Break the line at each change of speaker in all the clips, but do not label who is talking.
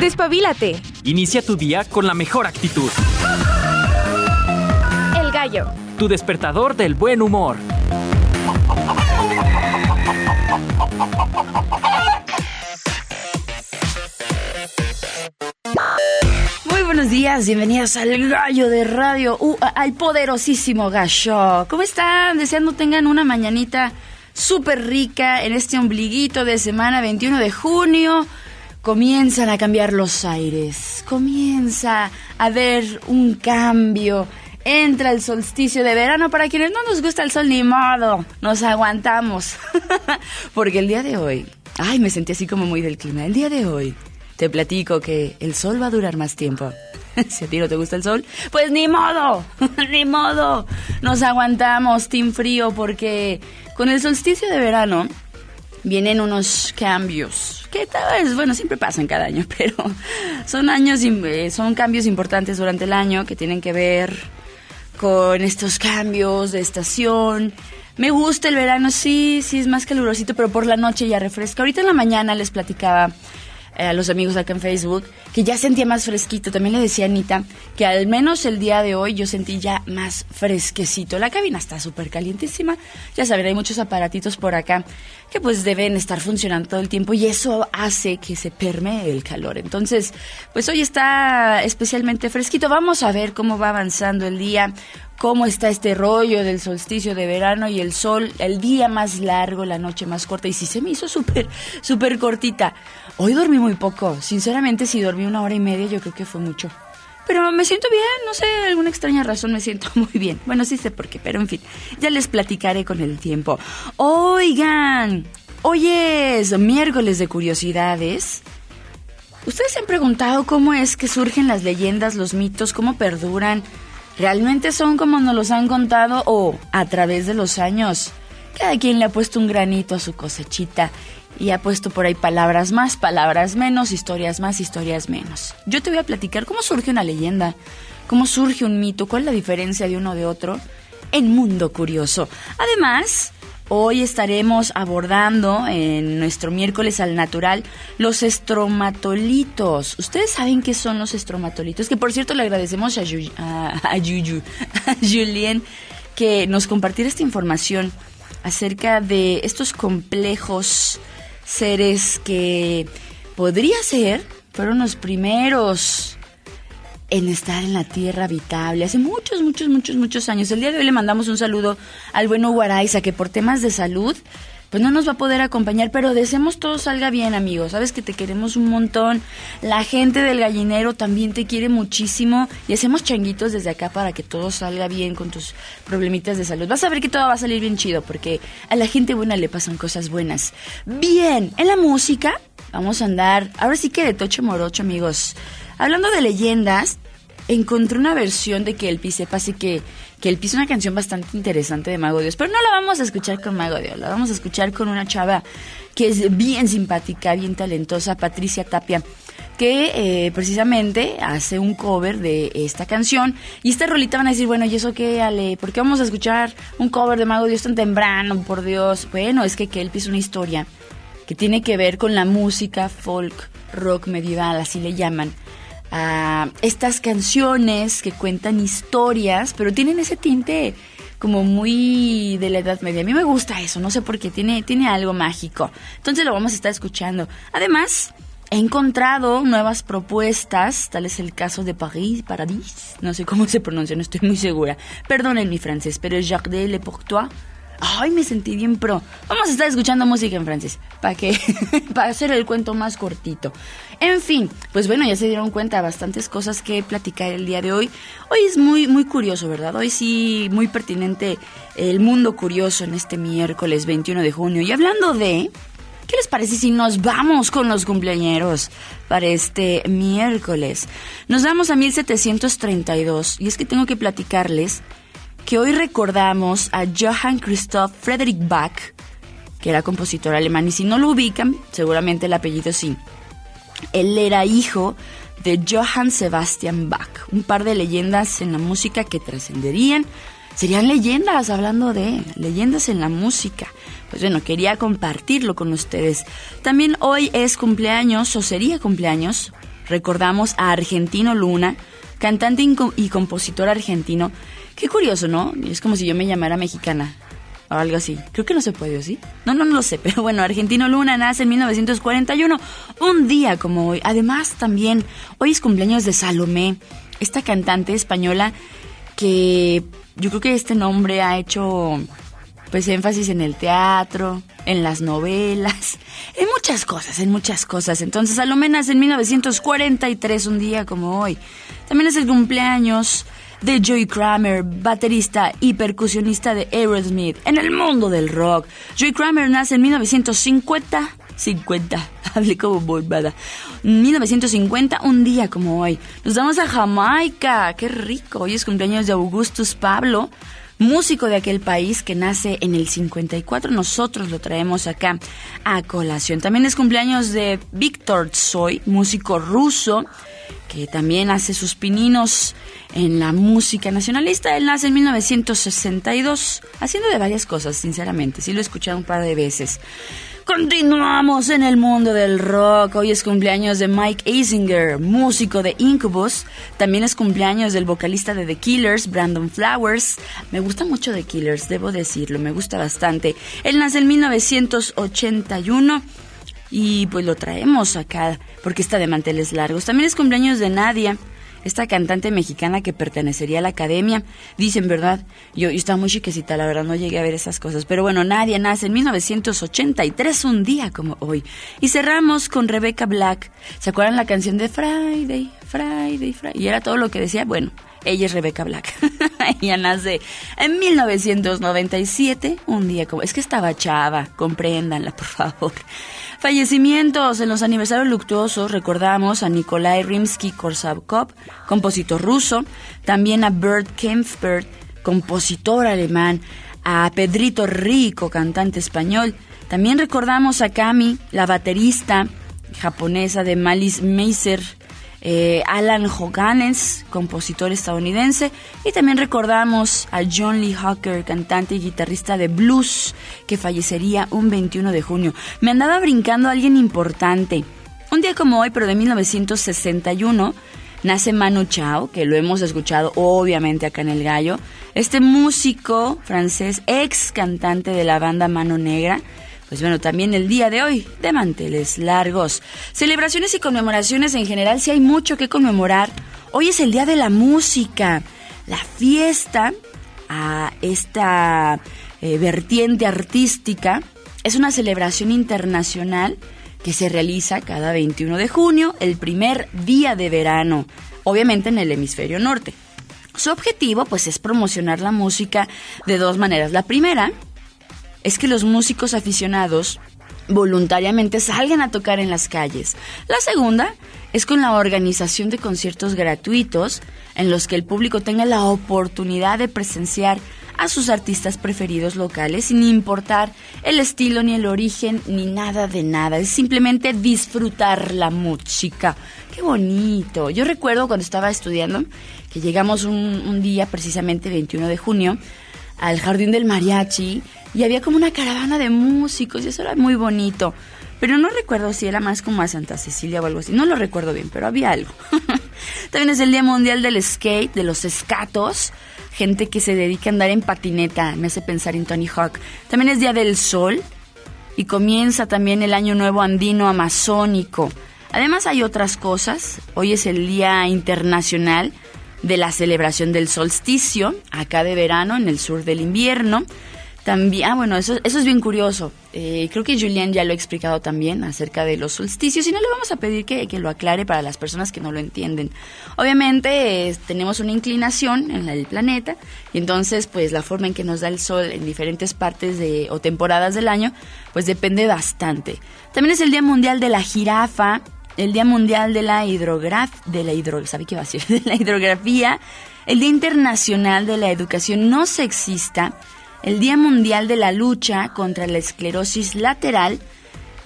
Despabilate.
Inicia tu día con la mejor actitud.
El gallo.
Tu despertador del buen humor.
Muy buenos días, bienvenidos al gallo de radio, uh, al poderosísimo gallo. ¿Cómo están? Deseando tengan una mañanita súper rica en este ombliguito de semana 21 de junio. Comienzan a cambiar los aires, comienza a haber un cambio. Entra el solsticio de verano. Para quienes no nos gusta el sol, ni modo, nos aguantamos. Porque el día de hoy, ay, me sentí así como muy del clima. El día de hoy te platico que el sol va a durar más tiempo. si a ti no te gusta el sol, pues ni modo, ni modo. Nos aguantamos, team frío, porque con el solsticio de verano vienen unos cambios que tal vez, bueno, siempre pasan cada año, pero son años, eh, son cambios importantes durante el año que tienen que ver con estos cambios de estación. Me gusta el verano, sí, sí es más calurosito, pero por la noche ya refresca. Ahorita en la mañana les platicaba a los amigos acá en Facebook, que ya sentía más fresquito. También le decía a Anita que al menos el día de hoy yo sentí ya más fresquecito. La cabina está súper calientísima. Ya saben, hay muchos aparatitos por acá que pues deben estar funcionando todo el tiempo y eso hace que se permee el calor. Entonces, pues hoy está especialmente fresquito. Vamos a ver cómo va avanzando el día cómo está este rollo del solsticio de verano y el sol, el día más largo, la noche más corta. Y sí se me hizo súper, súper cortita. Hoy dormí muy poco. Sinceramente, si dormí una hora y media, yo creo que fue mucho. Pero me siento bien, no sé, alguna extraña razón me siento muy bien. Bueno, sí sé por qué, pero en fin, ya les platicaré con el tiempo. Oigan, hoy es miércoles de curiosidades. ¿Ustedes se han preguntado cómo es que surgen las leyendas, los mitos, cómo perduran? ¿Realmente son como nos los han contado o a través de los años? Cada quien le ha puesto un granito a su cosechita y ha puesto por ahí palabras más, palabras menos, historias más, historias menos. Yo te voy a platicar cómo surge una leyenda, cómo surge un mito, cuál es la diferencia de uno de otro en Mundo Curioso. Además, Hoy estaremos abordando en nuestro miércoles al natural los estromatolitos. ¿Ustedes saben qué son los estromatolitos? Que por cierto le agradecemos a, a, Julien, que nos compartiera esta información acerca de estos complejos seres que podría ser fueron los primeros en estar en la tierra habitable hace muchos, muchos, muchos, muchos años. El día de hoy le mandamos un saludo al bueno Guaraiza, que por temas de salud, pues no nos va a poder acompañar, pero deseamos todo salga bien, amigos. Sabes que te queremos un montón. La gente del gallinero también te quiere muchísimo y hacemos changuitos desde acá para que todo salga bien con tus problemitas de salud. Vas a ver que todo va a salir bien chido porque a la gente buena le pasan cosas buenas. Bien, en la música vamos a andar, ahora sí que de tocho morocho, amigos. Hablando de leyendas, encontré una versión de que el Pi sepa, así que, que Pi es una canción bastante interesante de Mago Dios, pero no la vamos a escuchar con Mago Dios, la vamos a escuchar con una chava que es bien simpática, bien talentosa, Patricia Tapia que eh, precisamente hace un cover de esta canción. Y esta rolita van a decir, bueno, ¿y eso qué, Ale? ¿Por qué vamos a escuchar un cover de Mago Dios tan temprano? Por Dios. Bueno, es que Kelpie es una historia que tiene que ver con la música folk, rock medieval, así le llaman a estas canciones que cuentan historias, pero tienen ese tinte como muy de la Edad Media. A mí me gusta eso, no sé por qué, tiene, tiene algo mágico. Entonces lo vamos a estar escuchando. Además, he encontrado nuevas propuestas, tal es el caso de Paris, Paradis, no sé cómo se pronuncia, no estoy muy segura. Perdonen mi francés, pero es Jardin Le Pourtois Ay, me sentí bien pro. Vamos a estar escuchando música en francés. ¿Para qué? para hacer el cuento más cortito. En fin, pues bueno, ya se dieron cuenta bastantes cosas que platicar el día de hoy. Hoy es muy, muy curioso, ¿verdad? Hoy sí, muy pertinente el mundo curioso en este miércoles 21 de junio. Y hablando de. ¿Qué les parece si nos vamos con los cumpleañeros para este miércoles? Nos vamos a 1732 y es que tengo que platicarles que hoy recordamos a Johann Christoph Friedrich Bach, que era compositor alemán, y si no lo ubican, seguramente el apellido sí. Él era hijo de Johann Sebastian Bach, un par de leyendas en la música que trascenderían. Serían leyendas, hablando de leyendas en la música. Pues bueno, quería compartirlo con ustedes. También hoy es cumpleaños, o sería cumpleaños, recordamos a Argentino Luna, cantante y compositor argentino. Qué curioso, ¿no? Es como si yo me llamara mexicana algo así. Creo que no se puede, ¿sí? No, no, no lo sé, pero bueno, Argentino Luna nace en 1941, un día como hoy. Además, también, hoy es cumpleaños de Salomé, esta cantante española que yo creo que este nombre ha hecho pues énfasis en el teatro, en las novelas, en muchas cosas, en muchas cosas. Entonces Salomé nace en 1943, un día como hoy. También es el cumpleaños de Joey Kramer, baterista y percusionista de Aerosmith en el mundo del rock. Joey Kramer nace en 1950. 50, hablé como bombada. 1950, un día como hoy. Nos vamos a Jamaica, qué rico. Hoy es cumpleaños de Augustus Pablo, músico de aquel país que nace en el 54. Nosotros lo traemos acá a colación. También es cumpleaños de Víctor Tsoi, músico ruso que también hace sus pininos en la música nacionalista. Él nace en 1962, haciendo de varias cosas, sinceramente. Sí lo he escuchado un par de veces. Continuamos en el mundo del rock. Hoy es cumpleaños de Mike Eisinger, músico de Incubus. También es cumpleaños del vocalista de The Killers, Brandon Flowers. Me gusta mucho The Killers, debo decirlo, me gusta bastante. Él nace en 1981 y pues lo traemos acá porque está de manteles largos. También es cumpleaños de Nadia, esta cantante mexicana que pertenecería a la academia. Dicen, ¿verdad? Yo, estaba muy chiquecita, la verdad, no llegué a ver esas cosas. Pero bueno, Nadia nace en 1983, un día como hoy. Y cerramos con Rebecca Black. ¿Se acuerdan la canción de Friday, Friday, Friday? Y era todo lo que decía, bueno. Ella es Rebecca Black. ella nace en 1997, un día como... Es que estaba chava, compréndanla, por favor. Fallecimientos en los aniversarios luctuosos recordamos a Nikolai Rimsky-Korsakov, compositor ruso, también a Bert Kempfert, compositor alemán, a Pedrito Rico, cantante español. También recordamos a Kami, la baterista japonesa de Malice Meiser, eh, Alan Hoganes, compositor estadounidense, y también recordamos a John Lee Hooker, cantante y guitarrista de blues, que fallecería un 21 de junio. Me andaba brincando a alguien importante. Un día como hoy, pero de 1961, nace Manu Chao, que lo hemos escuchado obviamente acá en El Gallo. Este músico francés, ex cantante de la banda Mano Negra, pues bueno, también el día de hoy, de manteles largos. Celebraciones y conmemoraciones en general, si hay mucho que conmemorar. Hoy es el Día de la Música, la fiesta a esta eh, vertiente artística. Es una celebración internacional que se realiza cada 21 de junio, el primer día de verano, obviamente en el hemisferio norte. Su objetivo pues es promocionar la música de dos maneras. La primera es que los músicos aficionados voluntariamente salgan a tocar en las calles. La segunda es con la organización de conciertos gratuitos en los que el público tenga la oportunidad de presenciar a sus artistas preferidos locales sin importar el estilo ni el origen ni nada de nada. Es simplemente disfrutar la música. Qué bonito. Yo recuerdo cuando estaba estudiando que llegamos un, un día, precisamente 21 de junio, al Jardín del Mariachi y había como una caravana de músicos y eso era muy bonito. Pero no recuerdo si era más como a Santa Cecilia o algo así. No lo recuerdo bien, pero había algo. También es el Día Mundial del Skate, de los escatos. Gente que se dedica a andar en patineta. Me hace pensar en Tony Hawk. También es Día del Sol. Y comienza también el Año Nuevo Andino Amazónico. Además hay otras cosas. Hoy es el Día Internacional de la celebración del solsticio, acá de verano, en el sur del invierno. También, ah, bueno, eso, eso es bien curioso. Eh, creo que Julián ya lo ha explicado también acerca de los solsticios y no le vamos a pedir que, lo aclare para las personas que no lo entienden. Obviamente tenemos una inclinación en el planeta y entonces pues la forma en que nos da el sol en diferentes partes de, o temporadas del año pues depende bastante. También es el Día Mundial de la Jirafa, el Día Mundial de la Hidrografía, de la hidro, ¿sabe qué va a? De la hidrografía, el Día Internacional de la Educación No Sexista, el Día Mundial de la Lucha contra la Esclerosis Lateral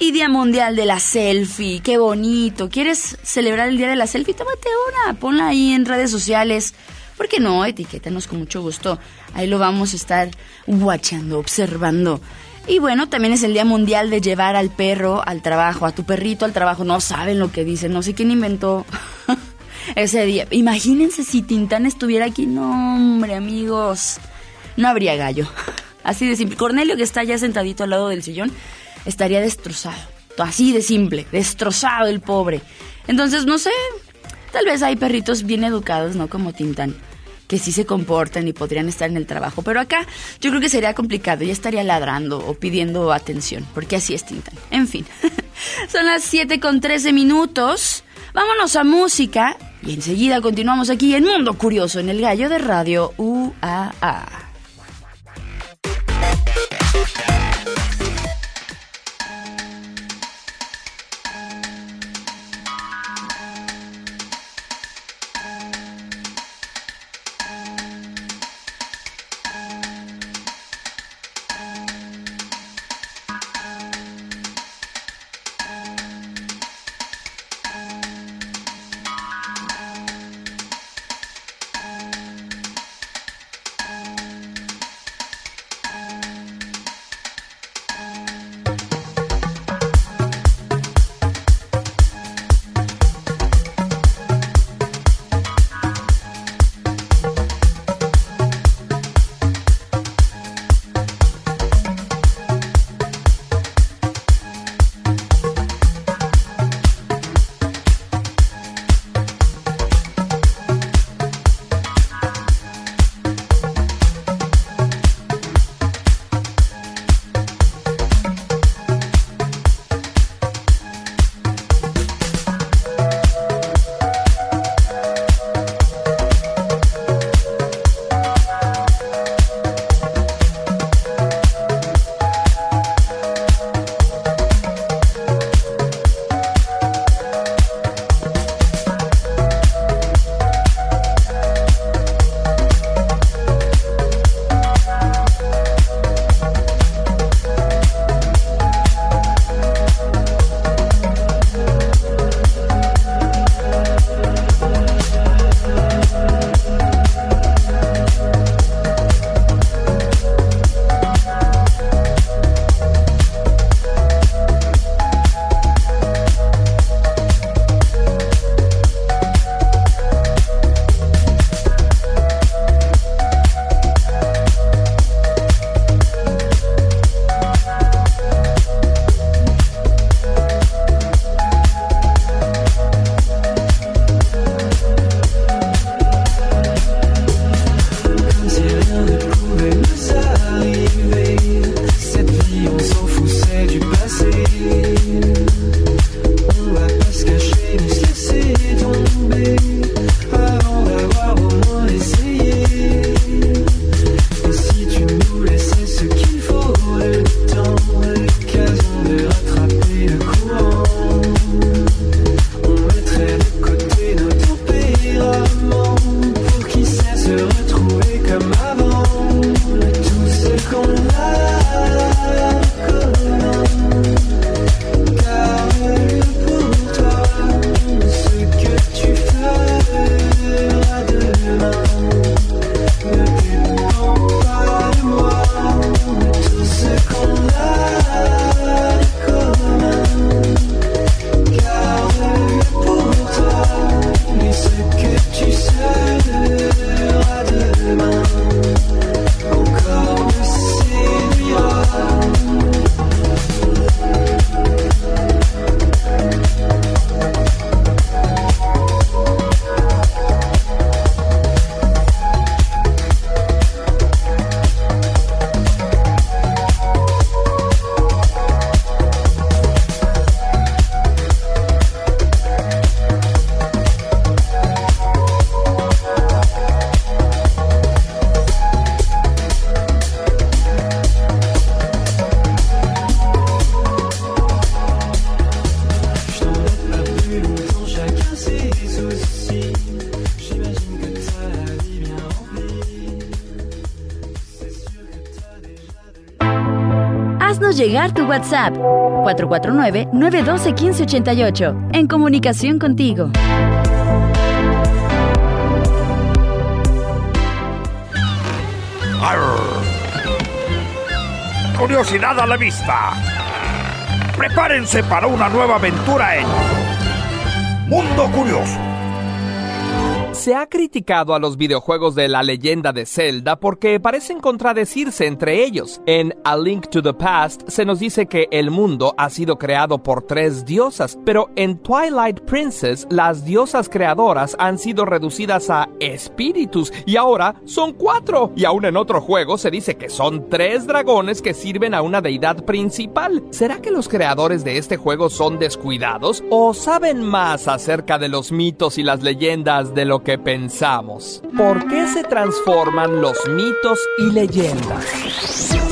y Día Mundial de la Selfie. ¡Qué bonito! ¿Quieres celebrar el Día de la Selfie? Tómate una, ponla ahí en redes sociales. ¿Por qué no? Etiquétanos con mucho gusto. Ahí lo vamos a estar watchando, observando.
Y bueno, también es el Día Mundial de llevar al perro al trabajo, a tu perrito al trabajo. No saben lo que dicen, no sé quién inventó ese día. Imagínense si Tintán estuviera aquí. No, hombre, amigos. No habría gallo. Así de simple. Cornelio, que está ya sentadito al lado del sillón, estaría destrozado. Así de simple, destrozado el pobre. Entonces, no sé, tal vez hay perritos bien educados, ¿no? Como Tintán que sí se comportan y podrían estar en el trabajo. Pero acá yo creo que sería complicado, ya estaría ladrando o pidiendo atención, porque así es Tintan. En fin, son las 7 con 13 minutos. Vámonos a música y enseguida continuamos aquí en Mundo Curioso en el Gallo de Radio UAA.
Tu WhatsApp 449-912-1588. En comunicación contigo.
curiosidad a la vista. Prepárense para una nueva aventura en Mundo Curioso.
Se ha criticado a los videojuegos de la leyenda de Zelda porque parecen contradecirse entre ellos. En A Link to the Past se nos dice que el mundo ha sido creado por tres diosas, pero en Twilight Princess las diosas creadoras han sido reducidas a espíritus y ahora son cuatro. Y aún en otro juego se dice que son tres dragones que sirven a una deidad principal. ¿Será que los creadores de este juego son descuidados o saben más acerca de los mitos y las leyendas de lo que pensamos. ¿Por qué se transforman los mitos y leyendas?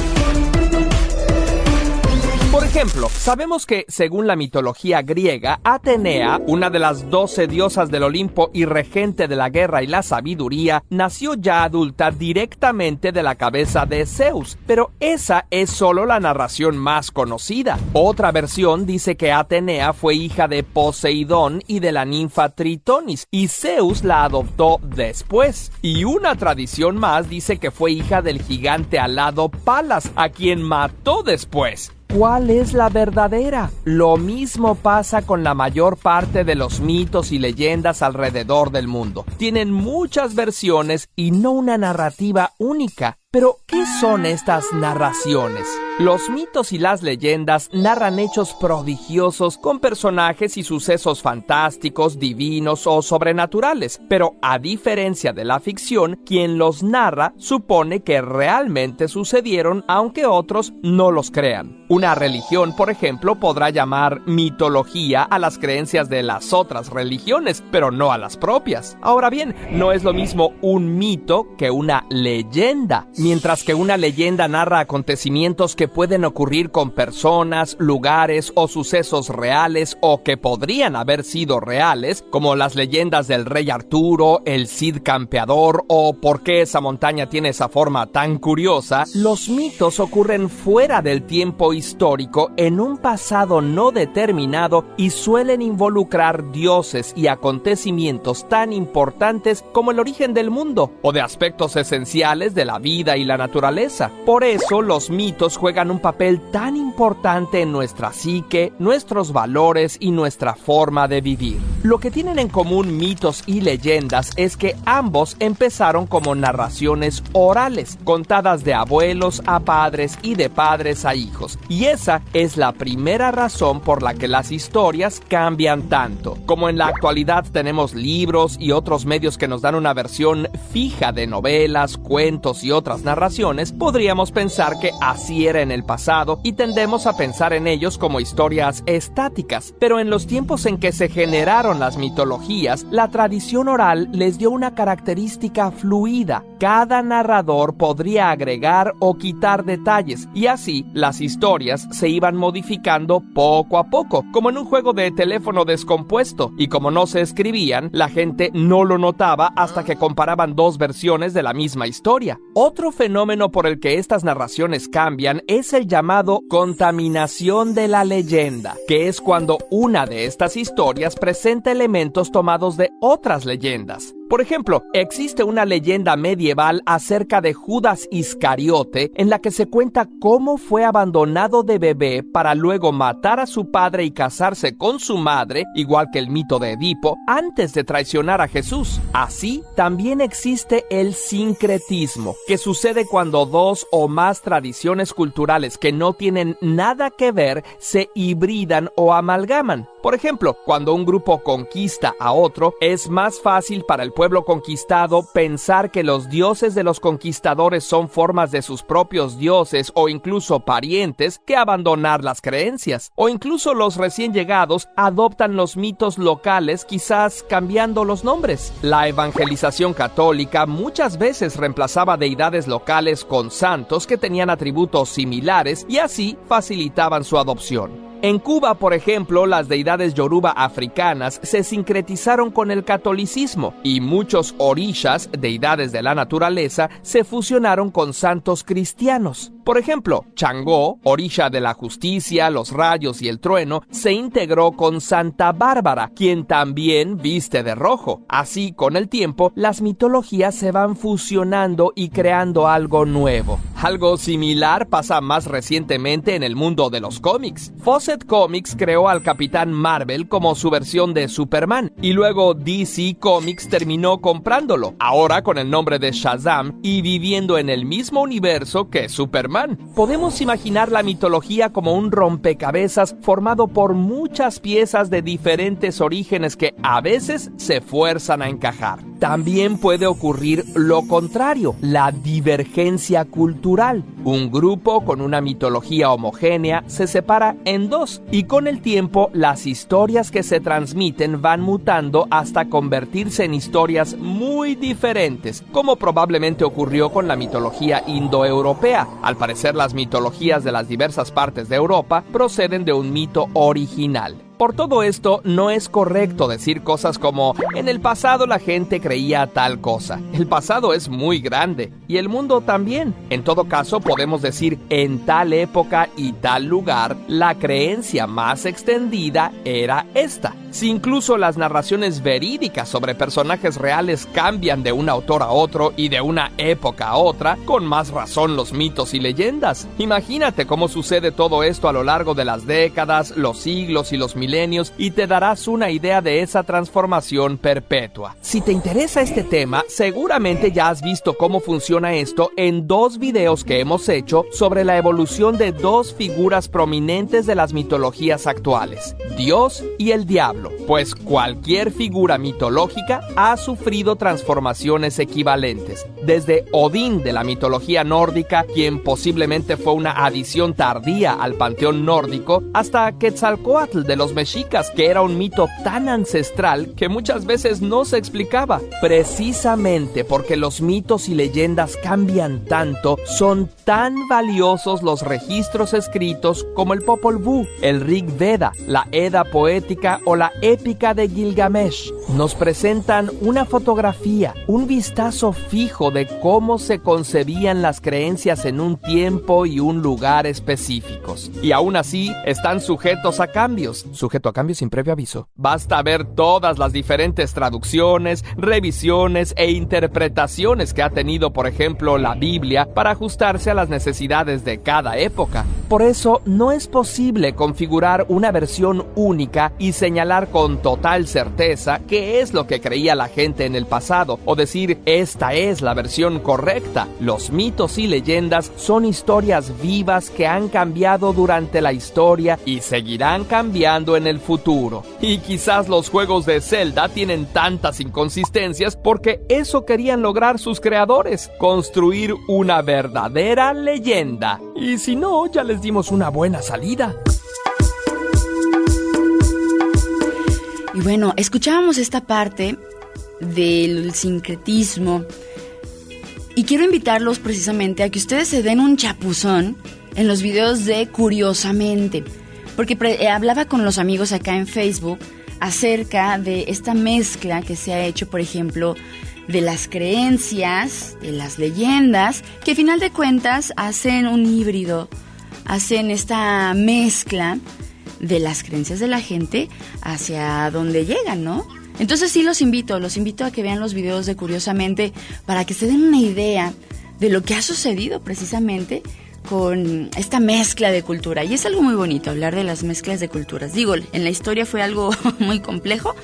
Por ejemplo, sabemos que, según la mitología griega, Atenea, una de las doce diosas del Olimpo y regente de la guerra y la sabiduría, nació ya adulta directamente de la cabeza de Zeus, pero esa es solo la narración más conocida. Otra versión dice que Atenea fue hija de Poseidón y de la ninfa Tritonis, y Zeus la adoptó después. Y una tradición más dice que fue hija del gigante alado Palas, a quien mató después. ¿Cuál es la verdadera? Lo mismo pasa con la mayor parte de los mitos y leyendas alrededor del mundo. Tienen muchas versiones y no una narrativa única. Pero, ¿qué son estas narraciones? Los mitos y las leyendas narran hechos prodigiosos con personajes y sucesos fantásticos, divinos o sobrenaturales, pero a diferencia de la ficción, quien los narra supone que realmente sucedieron aunque otros no los crean. Una religión, por ejemplo, podrá llamar mitología a las creencias de las otras religiones, pero no a las propias. Ahora bien, no es lo mismo un mito que una leyenda. Mientras que una leyenda narra acontecimientos que pueden ocurrir con personas, lugares o sucesos reales o que podrían haber sido reales, como las leyendas del rey Arturo, el Cid campeador o por qué esa montaña tiene esa forma tan curiosa, los mitos ocurren fuera del tiempo histórico en un pasado no determinado y suelen involucrar dioses y acontecimientos tan importantes como el origen del mundo o de aspectos esenciales de la vida y la naturaleza. Por eso los mitos juegan un papel tan importante en nuestra psique, nuestros valores y nuestra forma de vivir. Lo que tienen en común mitos y leyendas es que ambos empezaron como narraciones orales, contadas de abuelos a padres y de padres a hijos. Y esa es la primera razón por la que las historias cambian tanto. Como en la actualidad tenemos libros y otros medios que nos dan una versión fija de novelas, cuentos y otras narraciones, podríamos pensar que así era en el pasado y tendemos a pensar en ellos como historias estáticas. Pero en los tiempos en que se generaron las mitologías, la tradición oral les dio una característica fluida. Cada narrador podría agregar o quitar detalles y así las historias se iban modificando poco a poco, como en un juego de teléfono descompuesto, y como no se escribían, la gente no lo notaba hasta que comparaban dos versiones de la misma historia. Otro fenómeno por el que estas narraciones cambian es el llamado contaminación de la leyenda, que es cuando una de estas historias presenta elementos tomados de otras leyendas. Por ejemplo, existe una leyenda medieval acerca de Judas Iscariote en la que se cuenta cómo fue abandonado de bebé para luego matar a su padre y casarse con su madre, igual que el mito de Edipo, antes de traicionar a Jesús. Así, también existe el sincretismo, que sucede cuando dos o más tradiciones culturales que no tienen nada que ver se hibridan o amalgaman. Por ejemplo, cuando un grupo conquista a otro, es más fácil para el pueblo conquistado pensar que los dioses de los conquistadores son formas de sus propios dioses o incluso parientes que abandonar las creencias. O incluso los recién llegados adoptan los mitos locales quizás cambiando los nombres. La evangelización católica muchas veces reemplazaba deidades locales con santos que tenían atributos similares y así facilitaban su adopción. En Cuba, por ejemplo, las deidades yoruba africanas se sincretizaron con el catolicismo y muchos orishas, deidades de la naturaleza, se fusionaron con santos cristianos. Por ejemplo, Changó, orilla de la justicia, los rayos y el trueno, se integró con Santa Bárbara, quien también viste de rojo. Así, con el tiempo, las mitologías se van fusionando y creando algo nuevo. Algo similar pasa más recientemente en el mundo de los cómics. Fawcett Comics creó al Capitán Marvel como su versión de Superman y luego DC Comics terminó comprándolo, ahora con el nombre de Shazam y viviendo en el mismo universo que Superman. Podemos imaginar la mitología como un rompecabezas formado por muchas piezas de diferentes orígenes que a veces se fuerzan a encajar. También puede ocurrir lo contrario, la divergencia cultural. Un grupo con una mitología homogénea se separa en dos y con el tiempo las historias que se transmiten van mutando hasta convertirse en historias muy diferentes, como probablemente ocurrió con la mitología indoeuropea. Al parecer las mitologías de las diversas partes de Europa proceden de un mito original. Por todo esto, no es correcto decir cosas como en el pasado la gente creía tal cosa. El pasado es muy grande y el mundo también. En todo caso, podemos decir en tal época y tal lugar, la creencia más extendida era esta. Si incluso las narraciones verídicas sobre personajes reales cambian de un autor a otro y de una época a otra, con más razón los mitos y leyendas. Imagínate cómo sucede todo esto a lo largo de las décadas, los siglos y los milenios y te darás una idea de esa transformación perpetua. Si te interesa este tema, seguramente ya has visto cómo funciona esto en dos videos que hemos hecho sobre la evolución de dos figuras prominentes de las mitologías actuales, Dios y el diablo, pues cualquier figura mitológica ha sufrido transformaciones equivalentes, desde Odín de la mitología nórdica, quien posiblemente fue una adición tardía al panteón nórdico, hasta Quetzalcoatl de los mexicas, que era un mito tan ancestral que muchas veces no se explicaba. Precisamente porque los mitos y leyendas cambian tanto, son tan valiosos los registros escritos como el Popol Vuh, el Rig Veda, la Edda poética o la épica de Gilgamesh. Nos presentan una fotografía, un vistazo fijo de cómo se concebían las creencias en un tiempo y un lugar específicos. Y aún así están sujetos a cambios, sujeto a cambios sin previo aviso. Basta ver todas las diferentes traducciones, revisiones e interpretaciones que ha tenido, por ejemplo, la Biblia para ajustarse a las necesidades de cada época. Por eso no es posible configurar una versión única y señalar con total certeza qué es lo que creía la gente en el pasado o decir esta es la versión correcta. Los mitos y leyendas son historias vivas que han cambiado durante la historia y seguirán cambiando en el futuro. Y quizás los juegos de Zelda tienen tantas inconsistencias porque eso querían lograr sus creadores, construir una verdadera leyenda. Y si no, ya les una buena salida.
Y bueno, escuchábamos esta parte del sincretismo y quiero invitarlos precisamente a que ustedes se den un chapuzón en los videos de Curiosamente, porque eh, hablaba con los amigos acá en Facebook acerca de esta mezcla que se ha hecho, por ejemplo, de las creencias, de las leyendas, que a final de cuentas hacen un híbrido, hacen esta mezcla de las creencias de la gente hacia donde llegan, ¿no? Entonces sí los invito, los invito a que vean los videos de Curiosamente para que se den una idea de lo que ha sucedido precisamente con esta mezcla de cultura. Y es algo muy bonito hablar de las mezclas de culturas. Digo, en la historia fue algo muy complejo,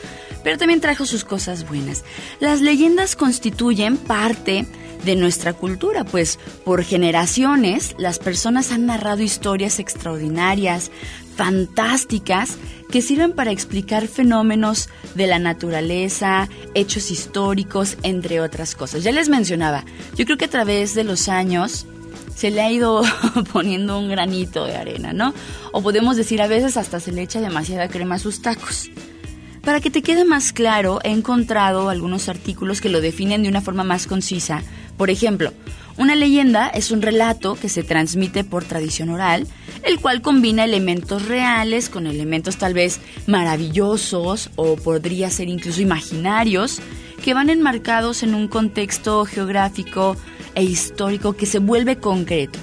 pero también trajo sus cosas buenas. Las leyendas constituyen parte de nuestra cultura, pues por generaciones las personas han narrado historias extraordinarias, fantásticas, que sirven para explicar fenómenos de la naturaleza, hechos históricos, entre otras cosas. Ya les mencionaba, yo creo que a través de los años se le ha ido poniendo un granito de arena, ¿no? O podemos decir a veces hasta se le echa demasiada crema a sus tacos. Para que te quede más claro, he encontrado algunos artículos que lo definen de una forma más concisa. Por ejemplo, una leyenda es un relato que se transmite por tradición oral, el cual combina elementos reales con elementos tal vez maravillosos o podría ser incluso imaginarios, que van enmarcados en un contexto geográfico e histórico que se vuelve concreto.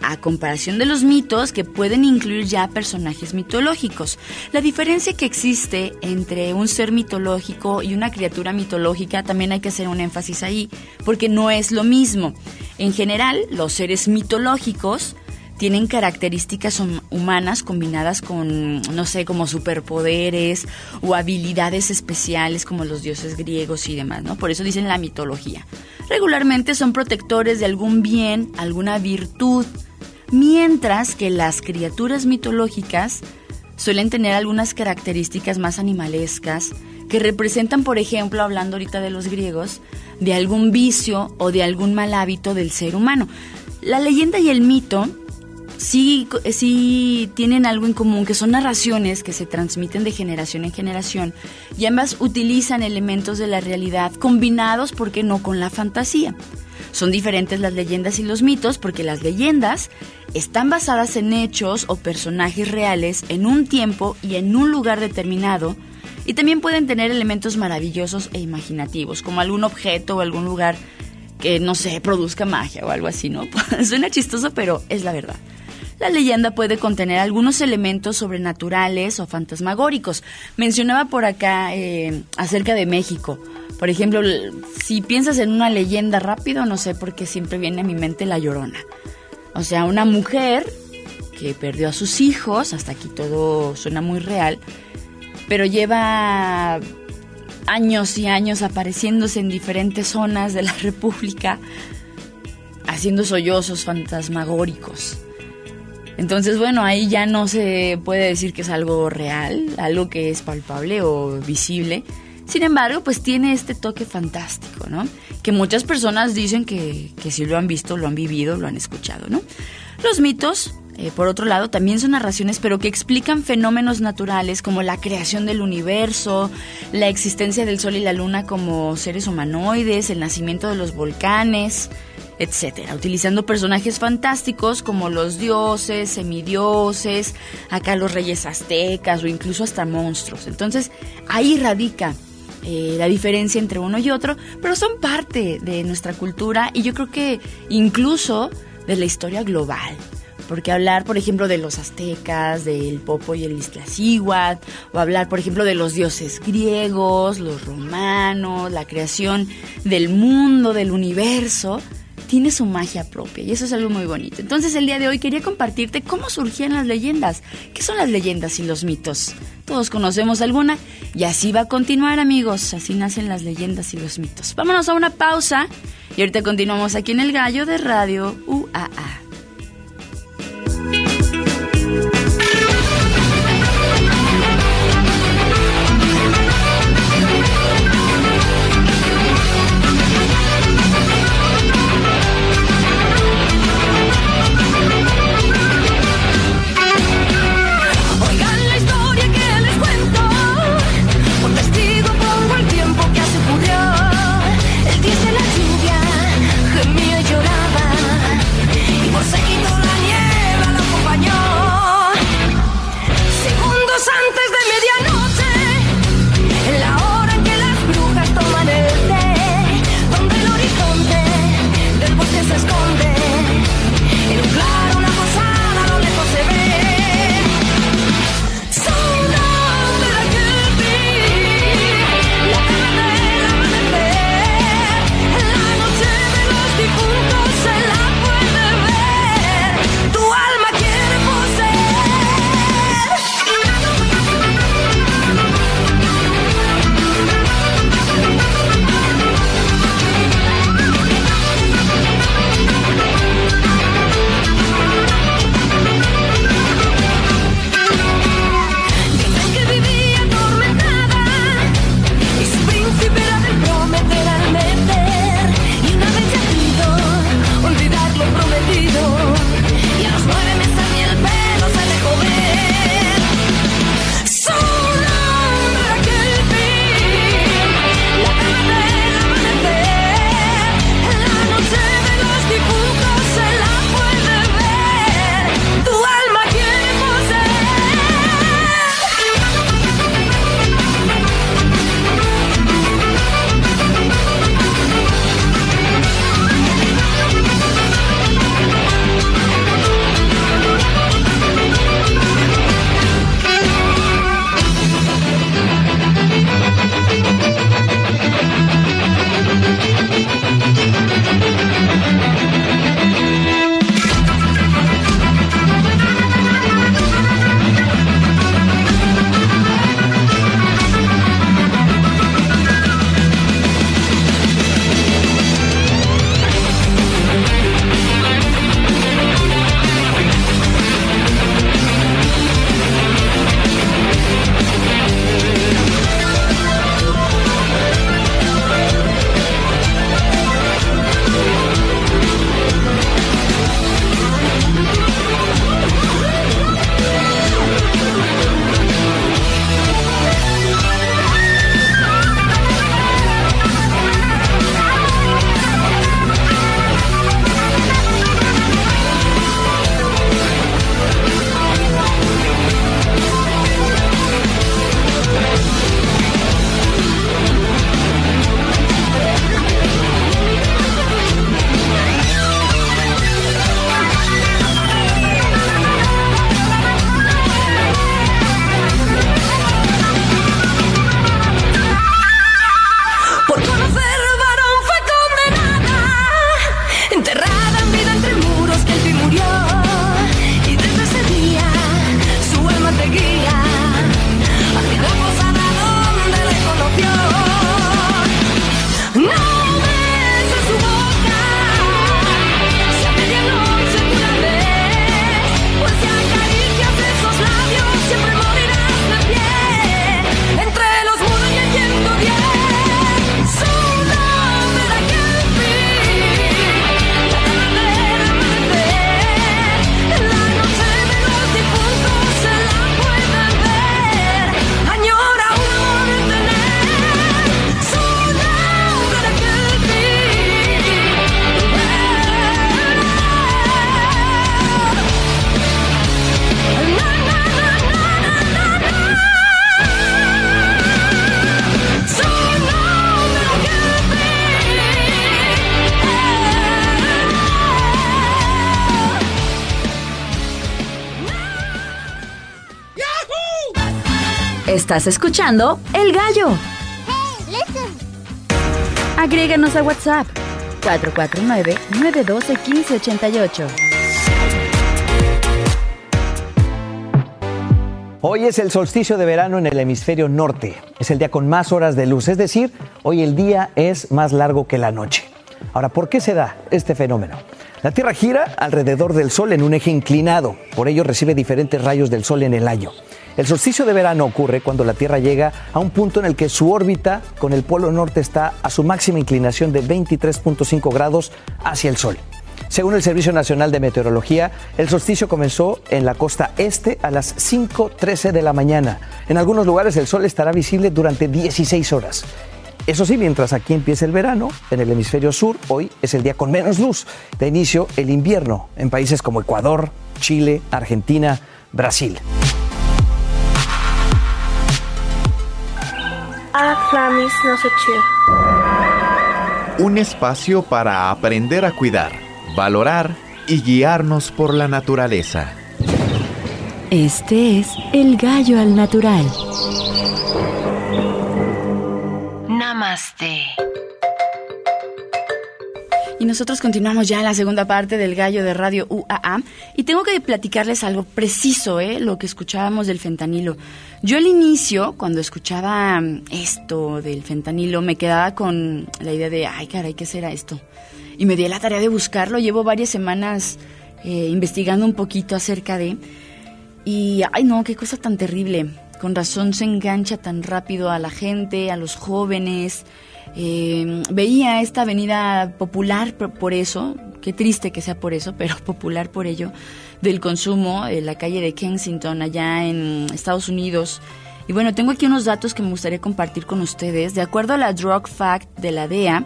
A comparación de los mitos que pueden incluir ya personajes mitológicos. La diferencia que existe entre un ser mitológico y una criatura mitológica también hay que hacer un énfasis ahí, porque no es lo mismo. En general, los seres mitológicos tienen características humanas combinadas con, no sé, como superpoderes o habilidades especiales como los dioses griegos y demás, ¿no? Por eso dicen la mitología. Regularmente son protectores de algún bien, alguna virtud, mientras que las criaturas mitológicas suelen tener algunas características más animalescas que representan, por ejemplo, hablando ahorita de los griegos, de algún vicio o de algún mal hábito del ser humano. La leyenda y el mito sí, sí tienen algo en común, que son narraciones que se transmiten de generación en generación y ambas utilizan elementos de la realidad combinados, ¿por qué no?, con la fantasía. Son diferentes las leyendas y los mitos porque las leyendas están basadas en hechos o personajes reales en un tiempo y en un lugar determinado y también pueden tener elementos maravillosos e imaginativos, como algún objeto o algún lugar que, no sé, produzca magia o algo así, ¿no? Suena chistoso, pero es la verdad. La leyenda puede contener algunos elementos sobrenaturales o fantasmagóricos. Mencionaba por acá eh, acerca de México. Por ejemplo, si piensas en una leyenda rápido, no sé por qué siempre viene a mi mente la llorona. O sea, una mujer que perdió a sus hijos, hasta aquí todo suena muy real, pero lleva años y años apareciéndose en diferentes zonas de la República, haciendo sollozos fantasmagóricos. Entonces, bueno, ahí ya no se puede decir que es algo real, algo que es palpable o visible. Sin embargo, pues tiene este toque fantástico, ¿no? Que muchas personas dicen que, que sí lo han visto, lo han vivido, lo han escuchado, ¿no? Los mitos, eh, por otro lado, también son narraciones, pero que explican fenómenos naturales como la creación del universo, la existencia del Sol y la Luna como seres humanoides, el nacimiento de los volcanes, etcétera, utilizando personajes fantásticos como los dioses, semidioses, acá los reyes aztecas o incluso hasta monstruos. Entonces, ahí radica eh, la diferencia entre uno y otro, pero son parte de nuestra cultura y yo creo que incluso de la historia global. Porque hablar, por ejemplo, de los aztecas, del Popo y el Iztaccíhuatl, o hablar, por ejemplo, de los dioses griegos, los romanos, la creación del mundo, del universo, tiene su magia propia y eso es algo muy bonito. Entonces el día de hoy quería compartirte cómo surgían las leyendas. ¿Qué son las leyendas y los mitos? Todos conocemos alguna y así va a continuar amigos. Así nacen las leyendas y los mitos. Vámonos a una pausa y ahorita continuamos aquí en el gallo de radio UAA.
Estás escuchando El Gallo. Agréganos a WhatsApp 449-912-1588.
Hoy es el solsticio de verano en el hemisferio norte. Es el día con más horas de luz, es decir, hoy el día es más largo que la noche. Ahora, ¿por qué se da este fenómeno? La Tierra gira alrededor del Sol en un eje inclinado, por ello recibe diferentes rayos del Sol en el año. El solsticio de verano ocurre cuando la Tierra llega a un punto en el que su órbita con el polo norte está a su máxima inclinación de 23.5 grados hacia el Sol. Según el Servicio Nacional de Meteorología, el solsticio comenzó en la costa este a las 5.13 de la mañana. En algunos lugares el sol estará visible durante 16 horas. Eso sí, mientras aquí empieza el verano, en el hemisferio sur, hoy es el día con menos luz. De inicio, el invierno en países como Ecuador, Chile, Argentina, Brasil.
Un espacio para aprender a cuidar, valorar y guiarnos por la naturaleza.
Este es El Gallo al Natural.
Namaste.
Y nosotros continuamos ya en la segunda parte del gallo de radio UAA y tengo que platicarles algo preciso, ¿eh? lo que escuchábamos del fentanilo. Yo al inicio, cuando escuchaba mm, esto del fentanilo, me quedaba con la idea de, ay caray, ¿qué será esto? Y me di la tarea de buscarlo, llevo varias semanas eh, investigando un poquito acerca de... Y, ay no, qué cosa tan terrible. Con razón se engancha tan rápido a la gente, a los jóvenes. Eh, veía esta avenida popular por, por eso, qué triste que sea por eso, pero popular por ello, del consumo, en la calle de Kensington, allá en Estados Unidos. Y bueno, tengo aquí unos datos que me gustaría compartir con ustedes. De acuerdo a la Drug Fact de la DEA,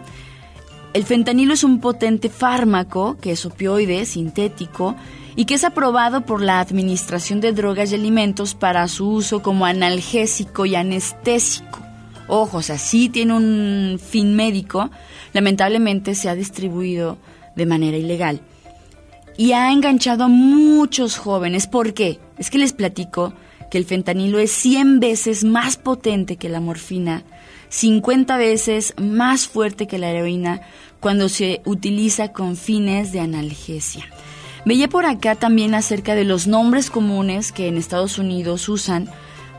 el fentanilo es un potente fármaco que es opioide, sintético, y que es aprobado por la Administración de Drogas y Alimentos para su uso como analgésico y anestésico. Ojo, o sea, sí tiene un fin médico, lamentablemente se ha distribuido de manera ilegal. Y ha enganchado a muchos jóvenes. ¿Por qué? Es que les platico que el fentanilo es 100 veces más potente que la morfina, 50 veces más fuerte que la heroína cuando se utiliza con fines de analgesia. Veía por acá también acerca de los nombres comunes que en Estados Unidos usan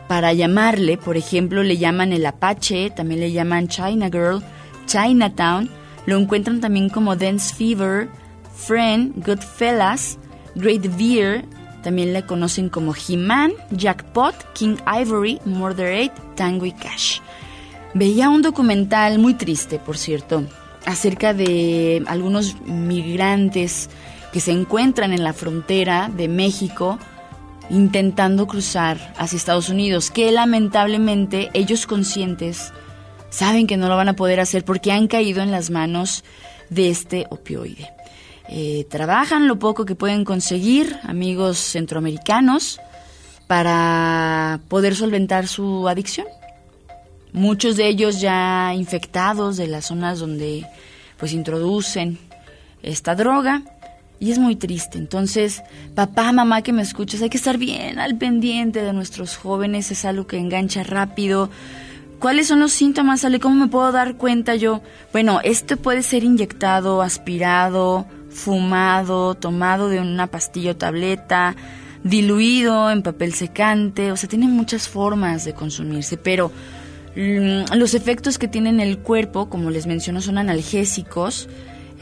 para llamarle, por ejemplo, le llaman el Apache, también le llaman China Girl, Chinatown, lo encuentran también como Dance Fever, Friend, Goodfellas, Great Beer, también le conocen como He-Man, Jackpot, King Ivory, Murder 8, Tango y Cash. Veía un documental muy triste, por cierto, acerca de algunos migrantes que se encuentran en la frontera de México intentando cruzar hacia Estados Unidos, que lamentablemente ellos conscientes saben que no lo van a poder hacer porque han caído en las manos de este opioide. Eh, trabajan lo poco que pueden conseguir, amigos centroamericanos, para poder solventar su adicción. Muchos de ellos ya infectados de las zonas donde pues introducen esta droga y es muy triste. Entonces, papá, mamá que me escuchas, hay que estar bien al pendiente de nuestros jóvenes, es algo que engancha rápido. ¿Cuáles son los síntomas, Ale? ¿Cómo me puedo dar cuenta yo? Bueno, esto puede ser inyectado, aspirado, fumado, tomado de una pastilla o tableta, diluido en papel secante, o sea, tiene muchas formas de consumirse, pero mm, los efectos que tiene en el cuerpo, como les menciono, son analgésicos,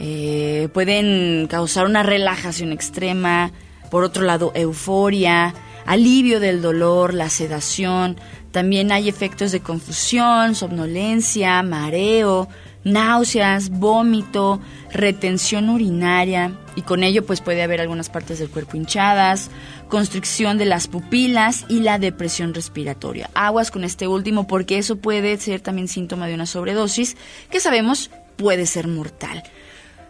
eh, pueden causar una relajación extrema, por otro lado, euforia, alivio del dolor, la sedación, también hay efectos de confusión, somnolencia, mareo, náuseas, vómito, retención urinaria y con ello pues puede haber algunas partes del cuerpo hinchadas, constricción de las pupilas y la depresión respiratoria. Aguas con este último porque eso puede ser también síntoma de una sobredosis que sabemos puede ser mortal.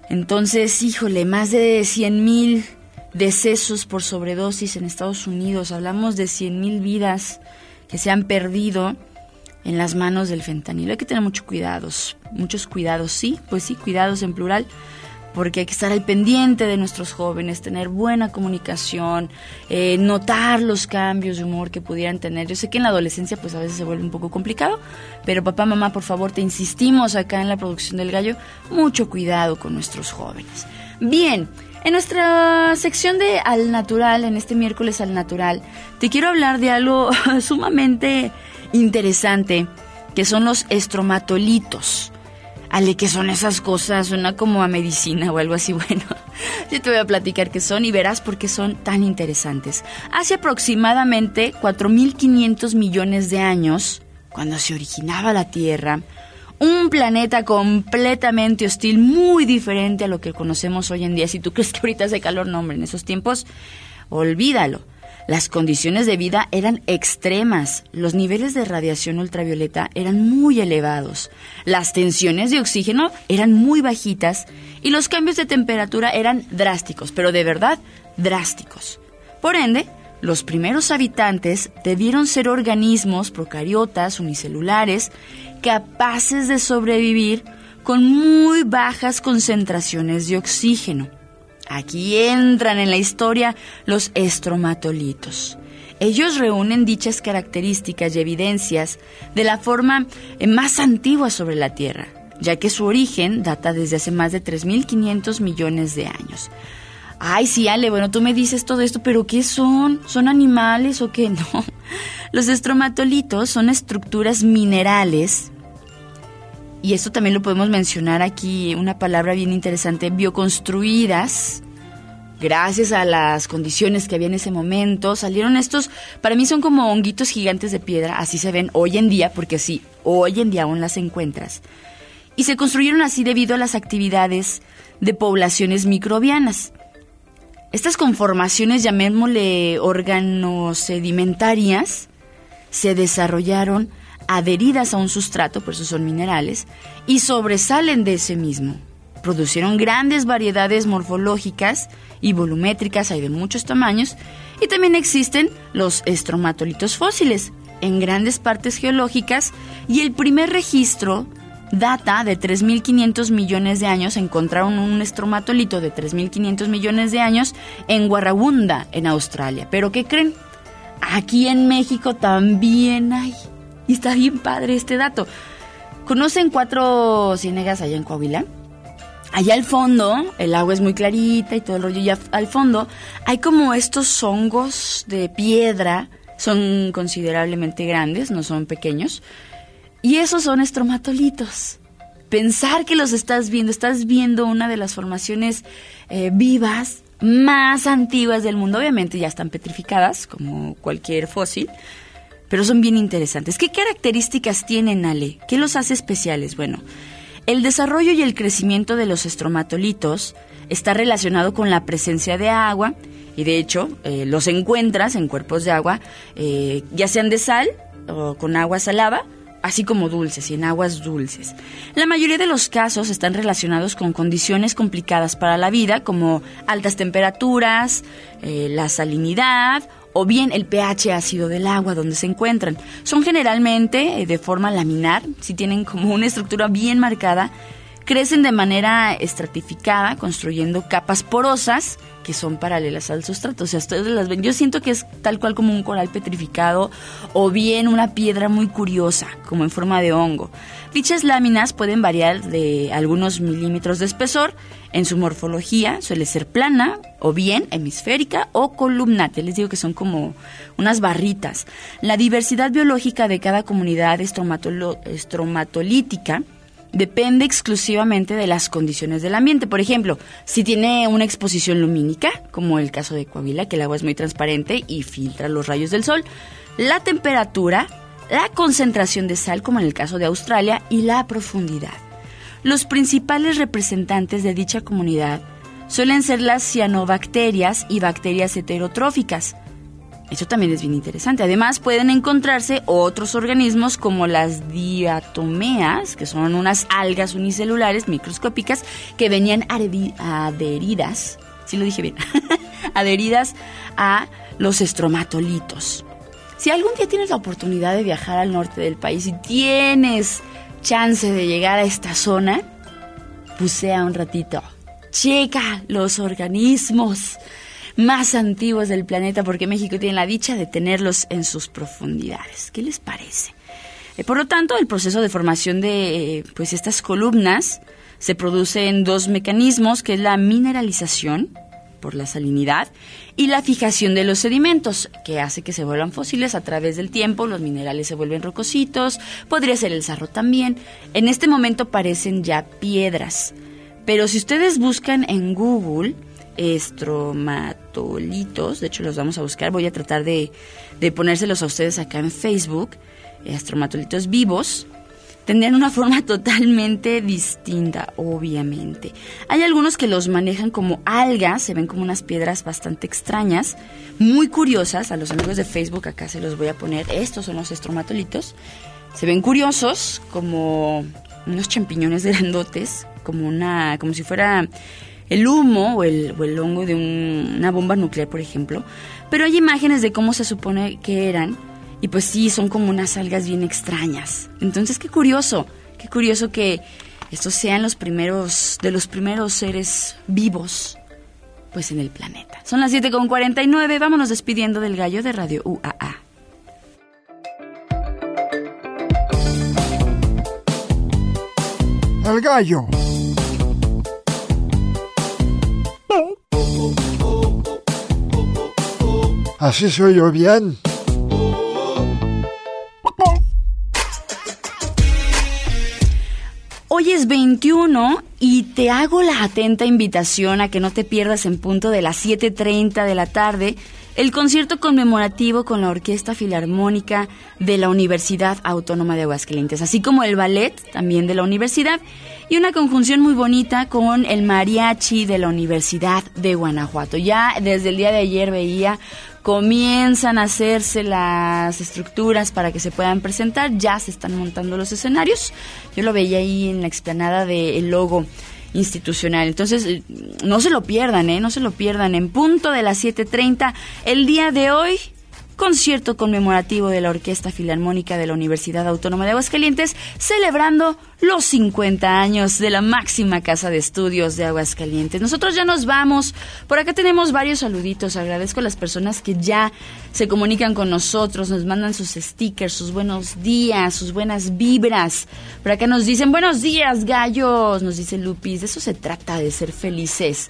Entonces, híjole, más de 100.000 mil decesos por sobredosis en Estados Unidos. Hablamos de 100.000 mil vidas que se han perdido en las manos del fentanilo. Hay que tener muchos cuidados, muchos cuidados, sí, pues sí, cuidados en plural, porque hay que estar al pendiente de nuestros jóvenes, tener buena comunicación, eh, notar los cambios de humor que pudieran tener. Yo sé que en la adolescencia pues a veces se vuelve un poco complicado, pero papá, mamá, por favor, te insistimos acá en la producción del gallo, mucho cuidado con nuestros jóvenes. Bien, en nuestra sección de Al Natural, en este miércoles Al Natural, te quiero hablar de algo sumamente interesante, que son los estromatolitos. Ale, ¿qué son esas cosas? Suena como a medicina o algo así. Bueno, yo te voy a platicar qué son y verás por qué son tan interesantes. Hace aproximadamente 4.500 millones de años, cuando se originaba la Tierra, un planeta completamente hostil, muy diferente a lo que conocemos hoy en día. Si tú crees que ahorita hace calor, no, hombre, en esos tiempos, olvídalo. Las condiciones de vida eran extremas, los niveles de radiación ultravioleta eran muy elevados, las tensiones de oxígeno eran muy bajitas y los cambios de temperatura eran drásticos, pero de verdad drásticos. Por ende, los primeros habitantes debieron ser organismos procariotas unicelulares capaces de sobrevivir con muy bajas concentraciones de oxígeno. Aquí entran en la historia los estromatolitos. Ellos reúnen dichas características y evidencias de la forma eh, más antigua sobre la Tierra, ya que su origen data desde hace más de 3.500 millones de años. Ay, sí, Ale, bueno, tú me dices todo esto, pero ¿qué son? ¿Son animales o qué? No. Los estromatolitos son estructuras minerales, y esto también lo podemos mencionar aquí, una palabra bien interesante, bioconstruidas. Gracias a las condiciones que había en ese momento, salieron estos, para mí son como honguitos gigantes de piedra, así se ven hoy en día, porque sí, hoy en día aún las encuentras. Y se construyeron así debido a las actividades de poblaciones microbianas. Estas conformaciones, llamémosle órganos sedimentarias, se desarrollaron adheridas a un sustrato, por eso son minerales, y sobresalen de ese mismo. Producieron grandes variedades morfológicas y volumétricas, hay de muchos tamaños, y también existen los estromatolitos fósiles, en grandes partes geológicas, y el primer registro data de 3.500 millones de años. Encontraron un estromatolito de 3.500 millones de años en Warrawunda, en Australia. Pero ¿qué creen? Aquí en México también hay. Y está bien padre este dato. ¿Conocen cuatro ciénegas allá en Coahuila? Allá al fondo, el agua es muy clarita y todo el rollo, y al fondo hay como estos hongos de piedra, son considerablemente grandes, no son pequeños, y esos son estromatolitos. Pensar que los estás viendo, estás viendo una de las formaciones eh, vivas más antiguas del mundo, obviamente ya están petrificadas, como cualquier fósil, pero son bien interesantes. ¿Qué características tienen, Ale? ¿Qué los hace especiales? Bueno, el desarrollo y el crecimiento de los estromatolitos está relacionado con la presencia de agua y de hecho eh, los encuentras en cuerpos de agua, eh, ya sean de sal o con agua salada, así como dulces y en aguas dulces. La mayoría de los casos están relacionados con condiciones complicadas para la vida como altas temperaturas, eh, la salinidad o bien el pH ácido del agua donde se encuentran. Son generalmente eh, de forma laminar, si tienen como una estructura bien marcada, crecen de manera estratificada, construyendo capas porosas que son paralelas al sustrato. O sea, ustedes las ven. Yo siento que es tal cual como un coral petrificado o bien una piedra muy curiosa, como en forma de hongo. Dichas láminas pueden variar de algunos milímetros de espesor. En su morfología suele ser plana o bien hemisférica o columnate. Les digo que son como unas barritas. La diversidad biológica de cada comunidad estromatolítica depende exclusivamente de las condiciones del ambiente. Por ejemplo, si tiene una exposición lumínica, como el caso de Coahuila, que el agua es muy transparente y filtra los rayos del sol, la temperatura, la concentración de sal, como en el caso de Australia, y la profundidad. Los principales representantes de dicha comunidad suelen ser las cianobacterias y bacterias heterotróficas, eso también es bien interesante. Además, pueden encontrarse otros organismos como las diatomeas, que son unas algas unicelulares microscópicas que venían adheridas, si lo dije bien, adheridas a los estromatolitos. Si algún día tienes la oportunidad de viajar al norte del país y tienes chance de llegar a esta zona, pusea un ratito checa los organismos más antiguos del planeta porque México tiene la dicha de tenerlos en sus profundidades. ¿Qué les parece? Eh, por lo tanto, el proceso de formación de eh, pues estas columnas se produce en dos mecanismos, que es la mineralización por la salinidad y la fijación de los sedimentos, que hace que se vuelvan fósiles a través del tiempo, los minerales se vuelven rocositos, podría ser el sarro también. En este momento parecen ya piedras, pero si ustedes buscan en Google estromatolitos, de hecho los vamos a buscar, voy a tratar de, de ponérselos a ustedes acá en Facebook, estromatolitos vivos, tendrían una forma totalmente distinta, obviamente. Hay algunos que los manejan como algas, se ven como unas piedras bastante extrañas, muy curiosas. A los amigos de Facebook acá se los voy a poner. Estos son los estromatolitos. Se ven curiosos, como unos champiñones grandotes, como una, como si fuera el humo o el, o el hongo de una bomba nuclear, por ejemplo. Pero hay imágenes de cómo se supone que eran y pues sí, son como unas algas bien extrañas. Entonces, qué curioso, qué curioso que estos sean los primeros, de los primeros seres vivos, pues en el planeta. Son las 7.49, vámonos despidiendo del gallo de Radio UAA.
El gallo. Así soy yo bien.
Hoy es 21 y te hago la atenta invitación a que no te pierdas en punto de las 7.30 de la tarde el concierto conmemorativo con la Orquesta Filarmónica de la Universidad Autónoma de Aguascalientes, así como el ballet también de la universidad y una conjunción muy bonita con el mariachi de la Universidad de Guanajuato. Ya desde el día de ayer veía comienzan a hacerse las estructuras para que se puedan presentar, ya se están montando los escenarios. Yo lo veía ahí en la explanada del logo institucional. Entonces, eh, no se lo pierdan, ¿eh? No se lo pierdan. En punto de las 7.30, el día de hoy, concierto conmemorativo de la Orquesta Filarmónica de la Universidad Autónoma de Aguascalientes, celebrando los 50 años de la máxima casa de estudios de Aguascalientes. Nosotros ya nos vamos. Por acá tenemos varios saluditos. Agradezco a las personas que ya se comunican con nosotros, nos mandan sus stickers, sus buenos días, sus buenas vibras. Por acá nos dicen, buenos días, gallos, nos dice Lupis. De eso se trata, de ser felices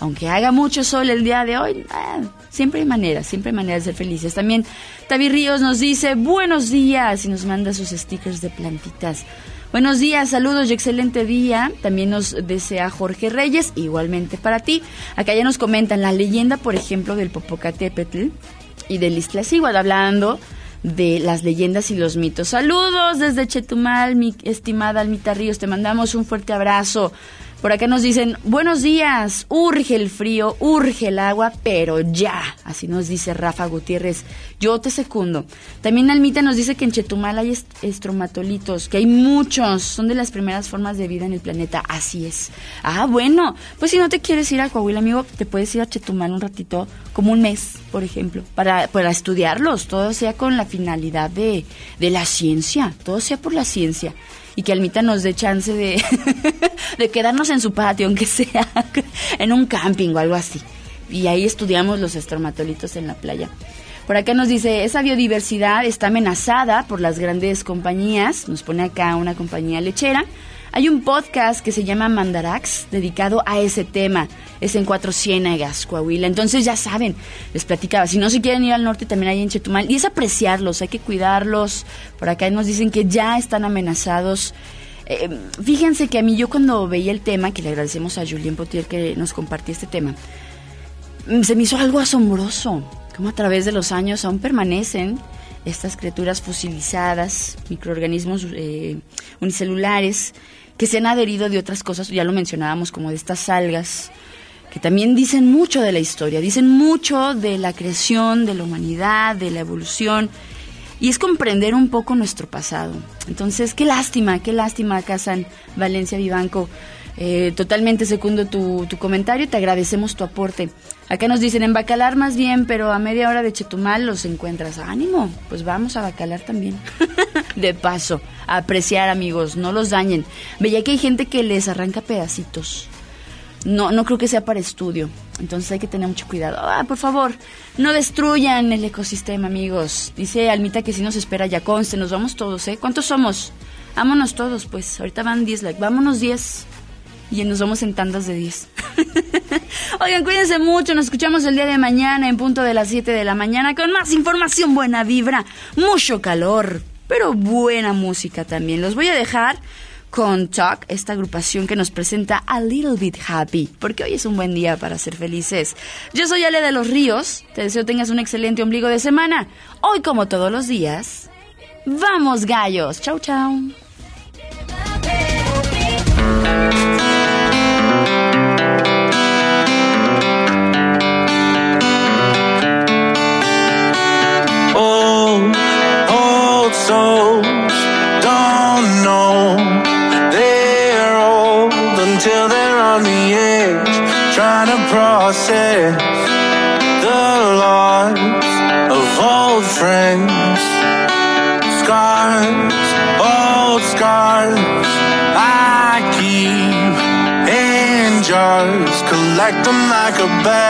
aunque haga mucho sol el día de hoy, eh, siempre hay maneras, siempre hay maneras de ser felices. También Tavi Ríos nos dice buenos días y nos manda sus stickers de plantitas. Buenos días, saludos y excelente día. También nos desea Jorge Reyes, igualmente para ti. Acá ya nos comentan la leyenda, por ejemplo, del Popocatépetl y del Iztaccíhuatl, hablando de las leyendas y los mitos. Saludos desde Chetumal, mi estimada Almita Ríos, te mandamos un fuerte abrazo. Por acá nos dicen, buenos días, urge el frío, urge el agua, pero ya. Así nos dice Rafa Gutiérrez. Yo te secundo. También Almita nos dice que en Chetumal hay estromatolitos, que hay muchos, son de las primeras formas de vida en el planeta. Así es. Ah, bueno, pues si no te quieres ir a Coahuila, amigo, te puedes ir a Chetumal un ratito, como un mes, por ejemplo, para, para estudiarlos. Todo sea con la finalidad de, de la ciencia, todo sea por la ciencia y que Almita nos dé chance de, quedarnos en su patio, aunque sea en un camping o algo así. Y ahí estudiamos los estromatolitos en la playa. Por acá nos dice, esa biodiversidad está amenazada por las grandes compañías, nos pone acá una compañía lechera, hay un podcast que se llama Mandarax dedicado a ese tema. Es en Cuatro Ciénegas, Coahuila. Entonces ya saben, les platicaba, si no se quieren ir al norte también hay en Chetumal. Y es apreciarlos, hay que cuidarlos. Por acá nos dicen que ya están amenazados. Eh, fíjense que a mí yo cuando veía el tema, que le agradecemos a Julien Potier que nos compartió este tema, mm, se me hizo algo asombroso. Como a través de los años aún permanecen estas criaturas fosilizadas, microorganismos eh, unicelulares, que se han adherido de otras cosas, ya lo mencionábamos, como de estas algas, que también dicen mucho de la historia, dicen mucho de la creación, de la humanidad, de la evolución, y es comprender un poco nuestro pasado. Entonces, qué lástima, qué lástima, Casan Valencia Vivanco. Eh, totalmente secundo tu, tu comentario, te agradecemos tu aporte. Acá nos dicen en Bacalar más bien, pero a media hora de Chetumal los encuentras. Ánimo, pues vamos a Bacalar también. de paso, a apreciar amigos, no los dañen. Veía que hay gente que les arranca pedacitos. no, no creo que sea para estudio. Entonces hay que tener mucho cuidado. Ah, por favor, no destruyan el ecosistema, amigos. Dice Almita que si nos espera ya conste, nos vamos todos, ¿eh? ¿Cuántos somos? Vámonos todos, pues. Ahorita van 10 like. Vámonos 10. Y nos vamos en tandas de 10. Oigan, cuídense mucho. Nos escuchamos el día de mañana en punto de las 7 de la mañana con más información, buena vibra, mucho calor, pero buena música también. Los voy a dejar con Talk, esta agrupación que nos presenta A Little Bit Happy, porque hoy es un buen día para ser felices. Yo soy Ale de los Ríos, te deseo tengas un excelente ombligo de semana. Hoy, como todos los días, vamos gallos. Chau, chau.
back.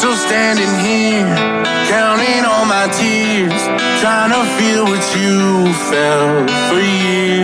Still standing here, counting all my tears, trying to feel what you felt for years.